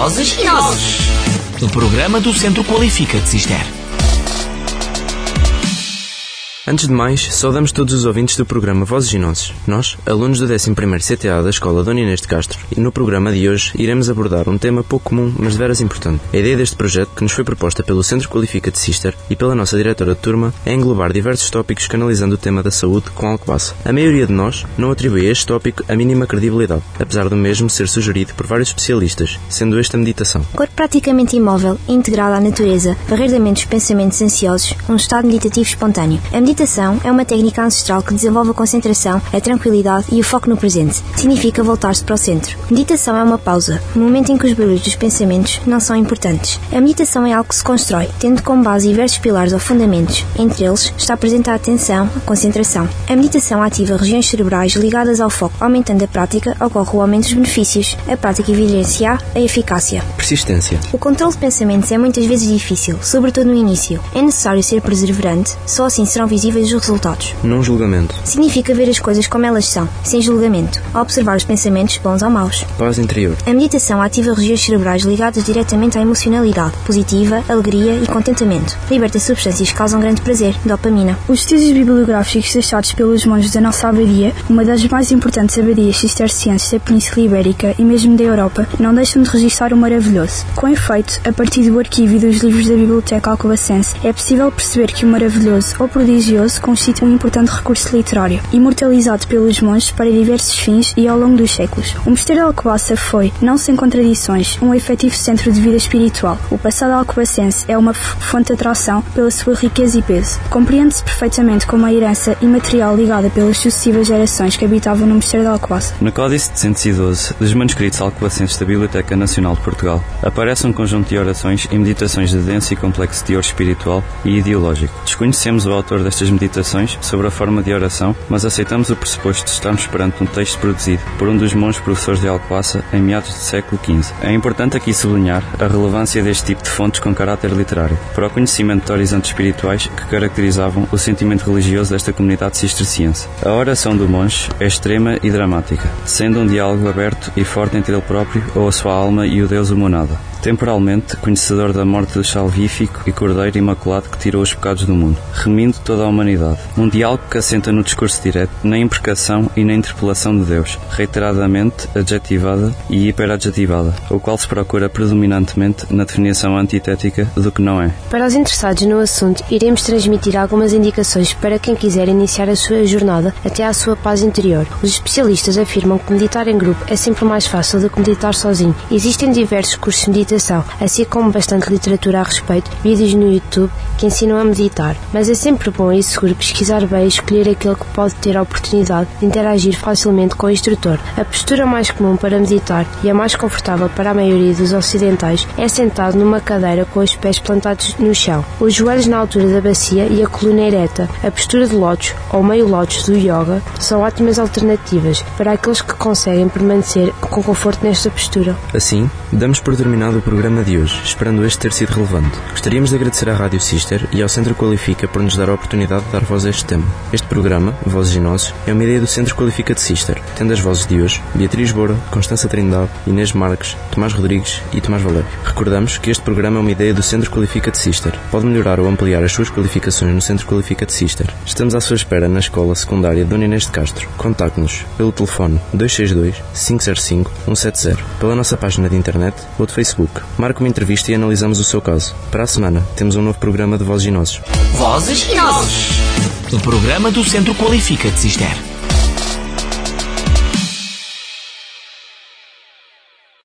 Vozes e Nozes. O programa do Centro Qualifica de Cister. Antes de mais, saudamos todos os ouvintes do programa Vozes e Nozes. Nós, alunos do 11º CTA da Escola Dona Inês de Castro, e no programa de hoje iremos abordar um tema pouco comum, mas de veras importante. A ideia deste projeto, que nos foi proposta pelo Centro Qualifica de Sister e pela nossa diretora de turma, é englobar diversos tópicos canalizando o tema da saúde com Alcobaça. A maioria de nós não atribui a este tópico a mínima credibilidade, apesar do mesmo ser sugerido por vários especialistas, sendo esta meditação. Corpo praticamente imóvel, integrado à natureza, varrer da mente os pensamentos ansiosos, um estado meditativo espontâneo. A é uma técnica ancestral que desenvolve a concentração, a tranquilidade e o foco no presente. Significa voltar-se para o centro. Meditação é uma pausa, um momento em que os barulhos dos pensamentos não são importantes. A meditação é algo que se constrói, tendo como base diversos pilares ou fundamentos. Entre eles está presente a atenção, a concentração. A meditação ativa regiões cerebrais ligadas ao foco. Aumentando a prática, ocorre o aumento dos benefícios. A prática evidencia a eficácia. Persistência. O controle de pensamentos é muitas vezes difícil, sobretudo no início. É necessário ser perseverante, só assim serão visíveis os resultados. Não julgamento. Significa ver as coisas como elas são, sem julgamento, observar os pensamentos bons ou maus. Paz interior. A meditação ativa regiões cerebrais ligadas diretamente à emocionalidade, positiva, alegria e contentamento. Liberta substâncias que causam grande prazer, dopamina. Os estudos bibliográficos deixados pelos monges da nossa abadia, uma das mais importantes abadias cistercienses da Península Ibérica e mesmo da Europa, não deixam de registrar o maravilhoso. Com efeito, a partir do arquivo dos livros da Biblioteca Alcobacense, é possível perceber que o maravilhoso ou prodigioso constitui um importante recurso literário, imortalizado pelos monges para diversos fins e ao longo dos séculos. O Mosteiro de Alcobaça foi, não sem contradições, um efetivo centro de vida espiritual. O passado alcobacense é uma fonte de atração pela sua riqueza e peso. Compreende-se perfeitamente como a herança imaterial ligada pelas sucessivas gerações que habitavam no Mosteiro de Alcobaça. No Códice de 112 dos manuscritos alcobacenses da Biblioteca Nacional de Portugal aparece um conjunto de orações e meditações de denso e complexo teor espiritual e ideológico. Desconhecemos o autor destas meditações sobre a forma de oração, mas aceitamos o pressuposto de estarmos perante um texto produzido por um dos monges professores de Alcobaça em meados do século XV. É importante aqui sublinhar a relevância deste tipo de fontes com caráter literário para o conhecimento de horizontes espirituais que caracterizavam o sentimento religioso desta comunidade cisterciense. A oração do monge é extrema e dramática, sendo um diálogo aberto e forte entre ele próprio ou a sua alma e o Deus humanado. Temporalmente, conhecedor da morte do salvífico e cordeiro imaculado que tirou os pecados do mundo, remindo toda a humanidade. Um diálogo que assenta no discurso direto, na imprecação e na interpelação de Deus, reiteradamente adjetivada e hiperadjetivada, o qual se procura predominantemente na definição antitética do que não é. Para os interessados no assunto, iremos transmitir algumas indicações para quem quiser iniciar a sua jornada até à sua paz interior. Os especialistas afirmam que meditar em grupo é sempre mais fácil do que meditar sozinho. Existem diversos cursos de meditação assim como bastante literatura a respeito, vídeos no YouTube que ensinam a meditar. Mas é sempre bom e seguro pesquisar bem e escolher aquele que pode ter a oportunidade de interagir facilmente com o instrutor. A postura mais comum para meditar e a mais confortável para a maioria dos ocidentais é sentado numa cadeira com os pés plantados no chão, os joelhos na altura da bacia e a coluna ereta. A postura de lótus ou meio lótus do yoga são ótimas alternativas para aqueles que conseguem permanecer com conforto nesta postura. Assim, damos por terminado o programa de hoje, esperando este ter sido relevante. Gostaríamos de agradecer à Rádio Sister e ao Centro Qualifica por nos dar a oportunidade de dar voz a este tema. Este programa, Vozes e Nozes, é uma ideia do Centro Qualifica de Sister, tendo as vozes de hoje Beatriz Bora, Constança Trindade, Inês Marques, Tomás Rodrigues e Tomás Valério. Recordamos que este programa é uma ideia do Centro Qualifica de Sister. Pode melhorar ou ampliar as suas qualificações no Centro Qualifica de Sister. Estamos à sua espera na Escola Secundária Dona Inês de Castro. Contacte-nos pelo telefone 262 505 170, pela nossa página de internet ou de Facebook. Marque uma entrevista e analisamos o seu caso. Para a semana, temos um novo programa de Vozes e Nozes. Vozes e Nozes. O programa do Centro Qualifica de Cister.